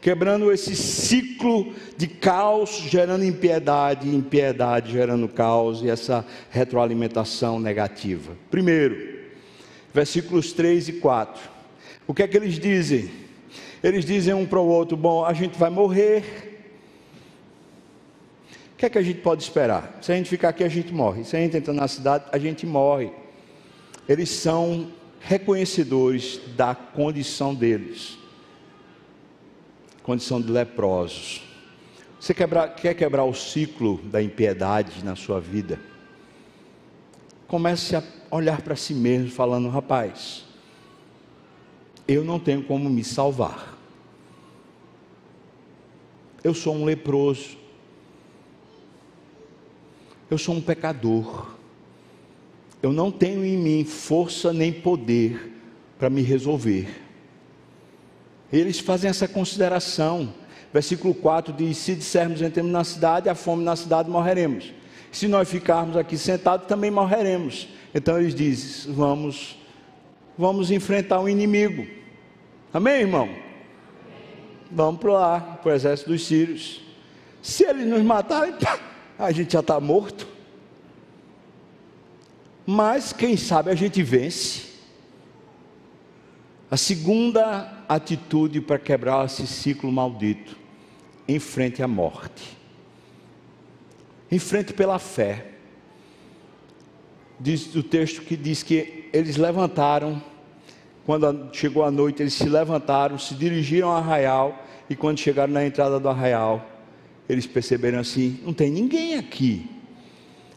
quebrando esse ciclo de caos, gerando impiedade, impiedade gerando caos e essa retroalimentação negativa. Primeiro, versículos 3 e 4. O que é que eles dizem? Eles dizem um para o outro: Bom, a gente vai morrer. O que é que a gente pode esperar? Se a gente ficar aqui, a gente morre. Se a gente entrar na cidade, a gente morre. Eles são reconhecedores da condição deles condição de leprosos. Você quer quebrar o ciclo da impiedade na sua vida? Comece a olhar para si mesmo, falando: rapaz, eu não tenho como me salvar. Eu sou um leproso. Eu sou um pecador. Eu não tenho em mim força nem poder para me resolver. Eles fazem essa consideração. Versículo 4 diz: Se dissermos entremos na cidade, a fome na cidade morreremos. Se nós ficarmos aqui sentados, também morreremos. Então eles dizem: Vamos, vamos enfrentar o um inimigo. Amém, irmão? Vamos para lá, para o exército dos sírios. Se eles nos matarem, a gente já está morto. Mas quem sabe a gente vence. A segunda atitude para quebrar esse ciclo maldito, enfrente a morte. Enfrente pela fé. Diz o texto que diz que eles levantaram, quando chegou a noite, eles se levantaram, se dirigiram ao arraial, e quando chegaram na entrada do arraial, eles perceberam assim: não tem ninguém aqui.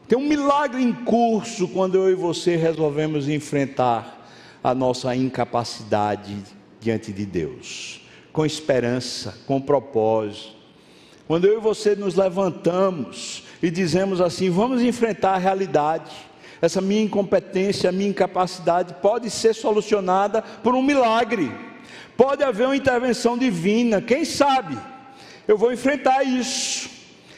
Tem um milagre em curso quando eu e você resolvemos enfrentar a nossa incapacidade diante de Deus, com esperança, com propósito. Quando eu e você nos levantamos e dizemos assim: vamos enfrentar a realidade, essa minha incompetência, a minha incapacidade pode ser solucionada por um milagre. Pode haver uma intervenção divina, quem sabe? Eu vou enfrentar isso.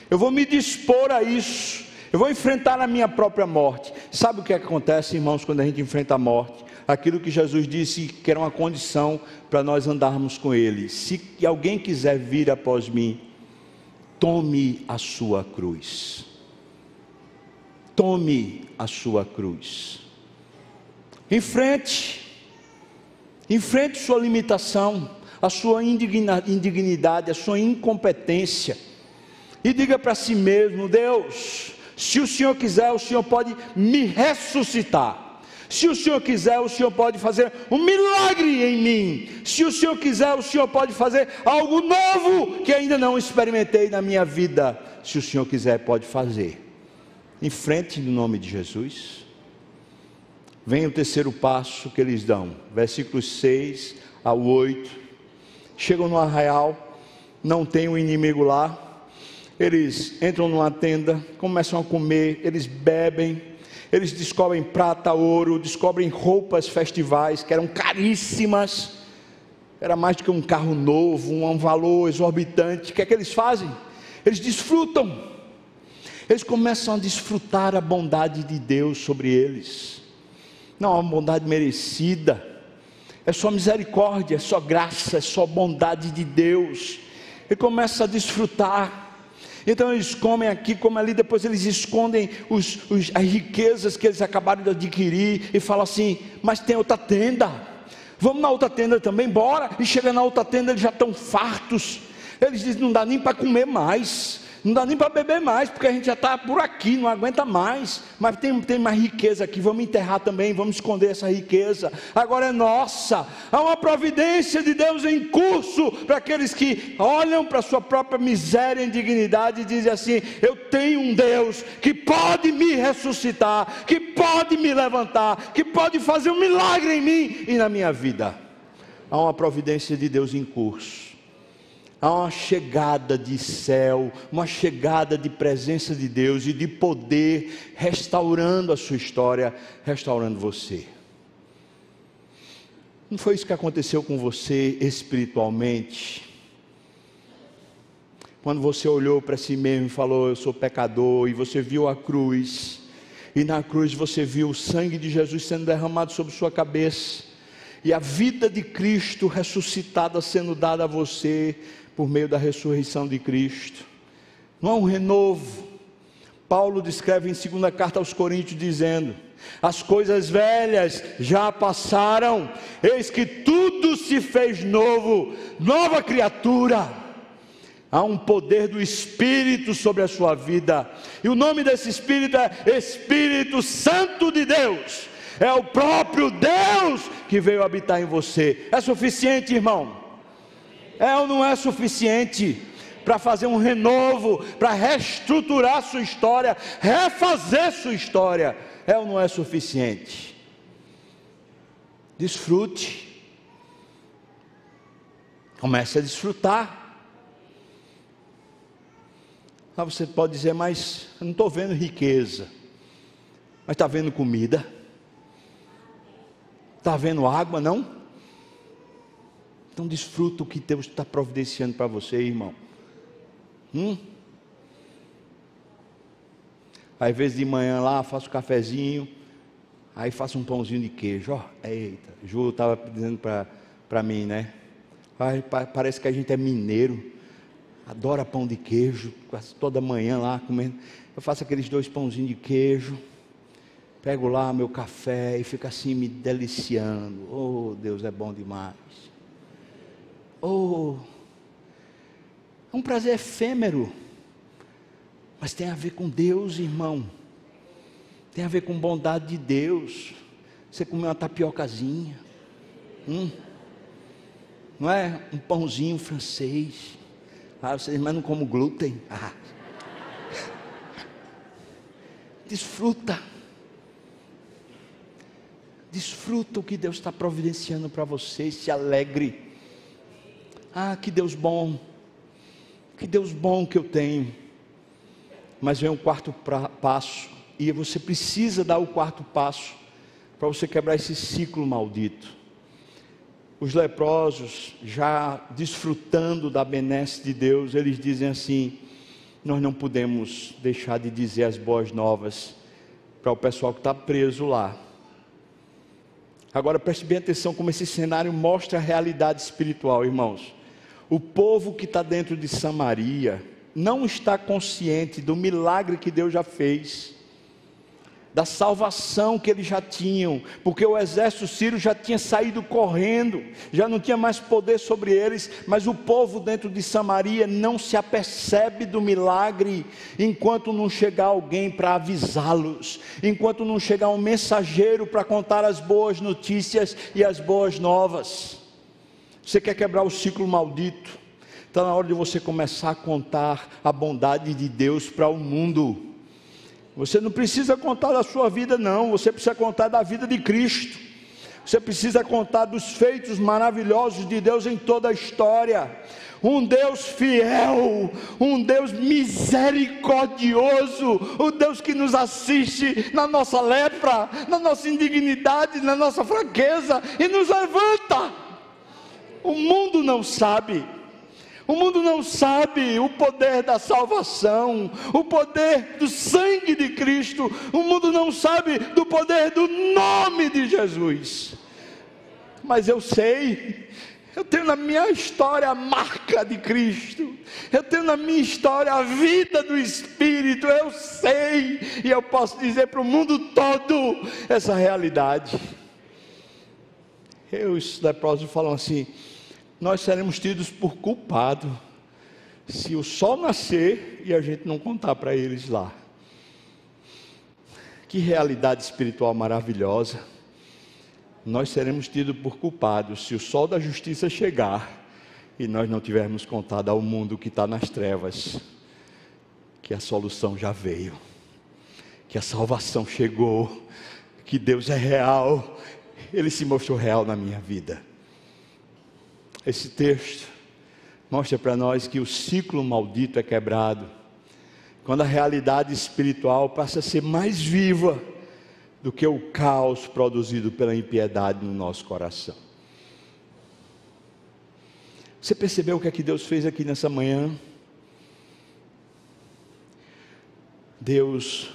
Eu vou me dispor a isso. Eu vou enfrentar a minha própria morte. Sabe o que acontece, irmãos, quando a gente enfrenta a morte? Aquilo que Jesus disse que era uma condição para nós andarmos com Ele. Se alguém quiser vir após mim, tome a sua cruz. Tome a sua cruz. Enfrente. Enfrente sua limitação, a sua indignidade, a sua incompetência. E diga para si mesmo: Deus, se o Senhor quiser, o Senhor pode me ressuscitar. Se o Senhor quiser, o Senhor pode fazer um milagre em mim. Se o Senhor quiser, o Senhor pode fazer algo novo que ainda não experimentei na minha vida. Se o Senhor quiser, pode fazer. Em frente no nome de Jesus. Vem o terceiro passo que eles dão, versículos 6 ao 8. Chegam no arraial, não tem um inimigo lá. Eles entram numa tenda, começam a comer, eles bebem, eles descobrem prata, ouro, descobrem roupas festivais que eram caríssimas. Era mais do que um carro novo, um valor exorbitante. O que é que eles fazem? Eles desfrutam. Eles começam a desfrutar a bondade de Deus sobre eles não é uma bondade merecida, é só misericórdia, é só graça, é só bondade de Deus. E começa a desfrutar. Então eles comem aqui, comem ali, depois eles escondem os, os, as riquezas que eles acabaram de adquirir e falam assim: mas tem outra tenda, vamos na outra tenda também, bora. E chega na outra tenda, eles já estão fartos. Eles dizem: não dá nem para comer mais não dá nem para beber mais, porque a gente já está por aqui, não aguenta mais. Mas tem, tem mais riqueza aqui, vamos enterrar também, vamos esconder essa riqueza. Agora é nossa. Há uma providência de Deus em curso para aqueles que olham para a sua própria miséria e indignidade e dizem assim: Eu tenho um Deus que pode me ressuscitar, que pode me levantar, que pode fazer um milagre em mim e na minha vida. Há uma providência de Deus em curso há uma chegada de céu, uma chegada de presença de Deus e de poder restaurando a sua história, restaurando você. Não foi isso que aconteceu com você espiritualmente? Quando você olhou para si mesmo e falou: Eu sou pecador, e você viu a cruz, e na cruz você viu o sangue de Jesus sendo derramado sobre sua cabeça, e a vida de Cristo ressuscitada sendo dada a você, por meio da ressurreição de Cristo. Não há um renovo. Paulo descreve em segunda carta aos Coríntios dizendo: As coisas velhas já passaram, eis que tudo se fez novo, nova criatura. Há um poder do Espírito sobre a sua vida, e o nome desse Espírito é Espírito Santo de Deus. É o próprio Deus que veio habitar em você. É suficiente, irmão? É ou não é suficiente para fazer um renovo, para reestruturar sua história, refazer sua história, é ou não é suficiente? Desfrute. Comece a desfrutar. Ah, você pode dizer, mas eu não estou vendo riqueza. Mas está vendo comida? Está vendo água, não? Então desfruta o que Deus está providenciando para você, irmão. Hum? Às vezes de manhã lá, faço cafezinho, aí faço um pãozinho de queijo. Ó, eita, Ju estava dizendo para mim, né? Ai, parece que a gente é mineiro, adora pão de queijo, quase toda manhã lá comendo. Eu faço aqueles dois pãozinhos de queijo, pego lá meu café e fico assim me deliciando. Oh, Deus é bom demais. Oh, é um prazer efêmero, mas tem a ver com Deus, irmão. Tem a ver com bondade de Deus. Você comer uma tapiocazinha, hum, não é? Um pãozinho francês. Ah, vocês mas não como glúten. Ah. Desfruta. Desfruta o que Deus está providenciando para você. Se alegre. Ah, que Deus bom, que Deus bom que eu tenho. Mas vem o quarto pra, passo, e você precisa dar o quarto passo para você quebrar esse ciclo maldito. Os leprosos, já desfrutando da benesse de Deus, eles dizem assim: Nós não podemos deixar de dizer as boas novas para o pessoal que está preso lá. Agora preste bem atenção como esse cenário mostra a realidade espiritual, irmãos. O povo que está dentro de Samaria não está consciente do milagre que Deus já fez da salvação que eles já tinham, porque o exército sírio já tinha saído correndo, já não tinha mais poder sobre eles, mas o povo dentro de Samaria não se apercebe do milagre enquanto não chegar alguém para avisá-los, enquanto não chegar um mensageiro para contar as boas notícias e as boas novas. Você quer quebrar o ciclo maldito? Está na hora de você começar a contar a bondade de Deus para o mundo. Você não precisa contar da sua vida, não. Você precisa contar da vida de Cristo. Você precisa contar dos feitos maravilhosos de Deus em toda a história. Um Deus fiel, um Deus misericordioso, o Deus que nos assiste na nossa lepra, na nossa indignidade, na nossa fraqueza e nos levanta. O mundo não sabe, o mundo não sabe o poder da salvação, o poder do sangue de Cristo. O mundo não sabe do poder do nome de Jesus. Mas eu sei, eu tenho na minha história a marca de Cristo, eu tenho na minha história a vida do Espírito, eu sei, e eu posso dizer para o mundo todo essa realidade. Eu, os leprosos falam assim: nós seremos tidos por culpado se o sol nascer e a gente não contar para eles lá. Que realidade espiritual maravilhosa. Nós seremos tidos por culpados se o sol da justiça chegar e nós não tivermos contado ao mundo que está nas trevas que a solução já veio, que a salvação chegou, que Deus é real, Ele se mostrou real na minha vida. Esse texto mostra para nós que o ciclo maldito é quebrado, quando a realidade espiritual passa a ser mais viva do que o caos produzido pela impiedade no nosso coração. Você percebeu o que é que Deus fez aqui nessa manhã? Deus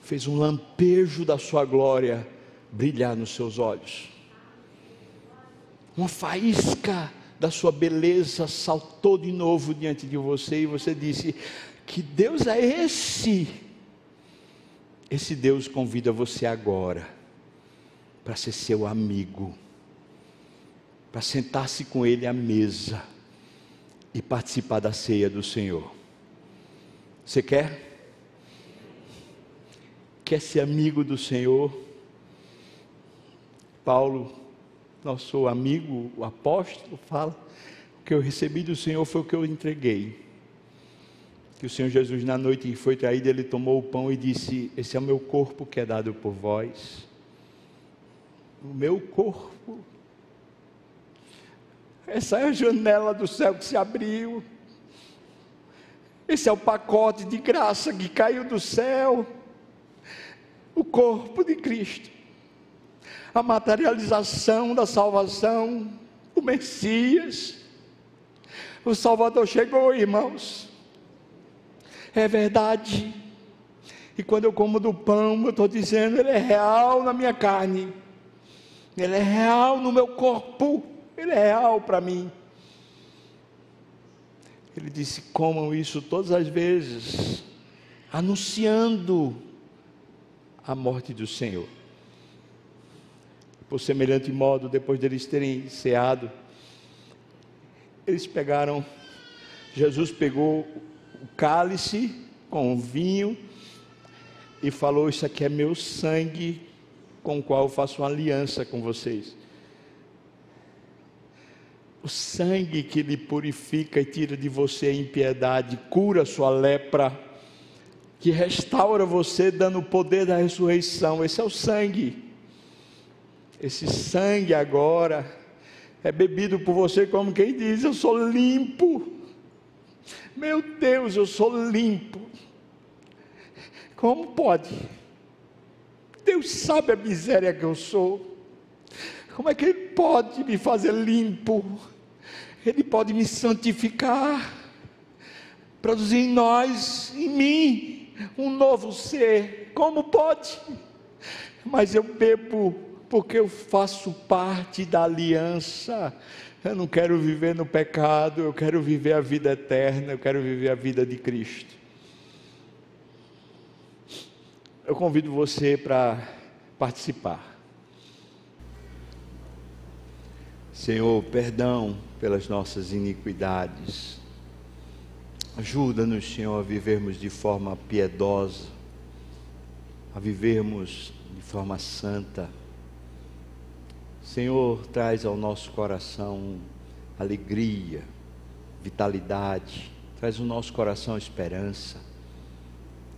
fez um lampejo da sua glória brilhar nos seus olhos uma faísca da sua beleza saltou de novo diante de você e você disse: Que Deus é esse? Esse Deus convida você agora para ser seu amigo, para sentar-se com Ele à mesa e participar da ceia do Senhor. Você quer? Quer ser amigo do Senhor? Paulo nosso amigo, o apóstolo, fala: o que eu recebi do Senhor foi o que eu entreguei. Que o Senhor Jesus, na noite que foi traído, ele tomou o pão e disse: Esse é o meu corpo que é dado por vós. O meu corpo. Essa é a janela do céu que se abriu. Esse é o pacote de graça que caiu do céu. O corpo de Cristo a materialização da salvação, o Messias. O Salvador chegou, irmãos. É verdade. E quando eu como do pão, eu estou dizendo, ele é real na minha carne. Ele é real no meu corpo. Ele é real para mim. Ele disse: comam isso todas as vezes, anunciando a morte do Senhor. Por semelhante modo, depois deles terem ceado, eles pegaram, Jesus pegou o cálice com o vinho e falou: Isso aqui é meu sangue, com o qual eu faço uma aliança com vocês. O sangue que lhe purifica e tira de você a impiedade, cura a sua lepra, que restaura você, dando o poder da ressurreição. Esse é o sangue esse sangue agora é bebido por você como quem diz: Eu sou limpo. Meu Deus, eu sou limpo. Como pode? Deus sabe a miséria que eu sou. Como é que Ele pode me fazer limpo? Ele pode me santificar, produzir em nós, em mim, um novo ser. Como pode? Mas eu bebo porque eu faço parte da aliança. Eu não quero viver no pecado, eu quero viver a vida eterna, eu quero viver a vida de Cristo. Eu convido você para participar. Senhor, perdão pelas nossas iniquidades. Ajuda-nos, Senhor, a vivermos de forma piedosa, a vivermos de forma santa. Senhor, traz ao nosso coração alegria, vitalidade, traz ao nosso coração esperança.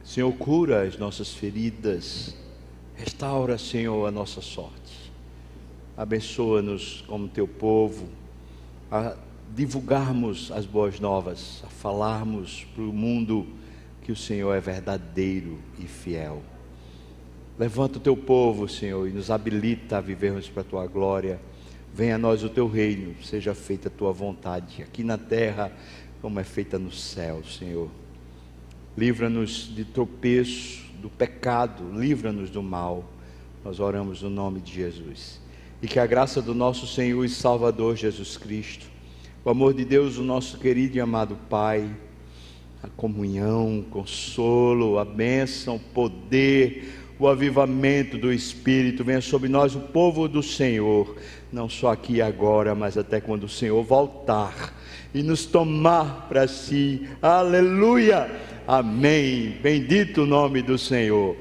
Senhor, cura as nossas feridas, restaura, Senhor, a nossa sorte. Abençoa-nos como teu povo, a divulgarmos as boas novas, a falarmos para o mundo que o Senhor é verdadeiro e fiel. Levanta o teu povo, Senhor, e nos habilita a vivermos para a tua glória. Venha a nós o teu reino, seja feita a tua vontade, aqui na terra, como é feita no céu, Senhor. Livra-nos de tropeço, do pecado, livra-nos do mal. Nós oramos no nome de Jesus. E que a graça do nosso Senhor e Salvador Jesus Cristo, o amor de Deus, o nosso querido e amado Pai, a comunhão, o consolo, a bênção, o poder, o avivamento do Espírito venha sobre nós, o povo do Senhor, não só aqui e agora, mas até quando o Senhor voltar e nos tomar para si. Aleluia! Amém. Bendito o nome do Senhor.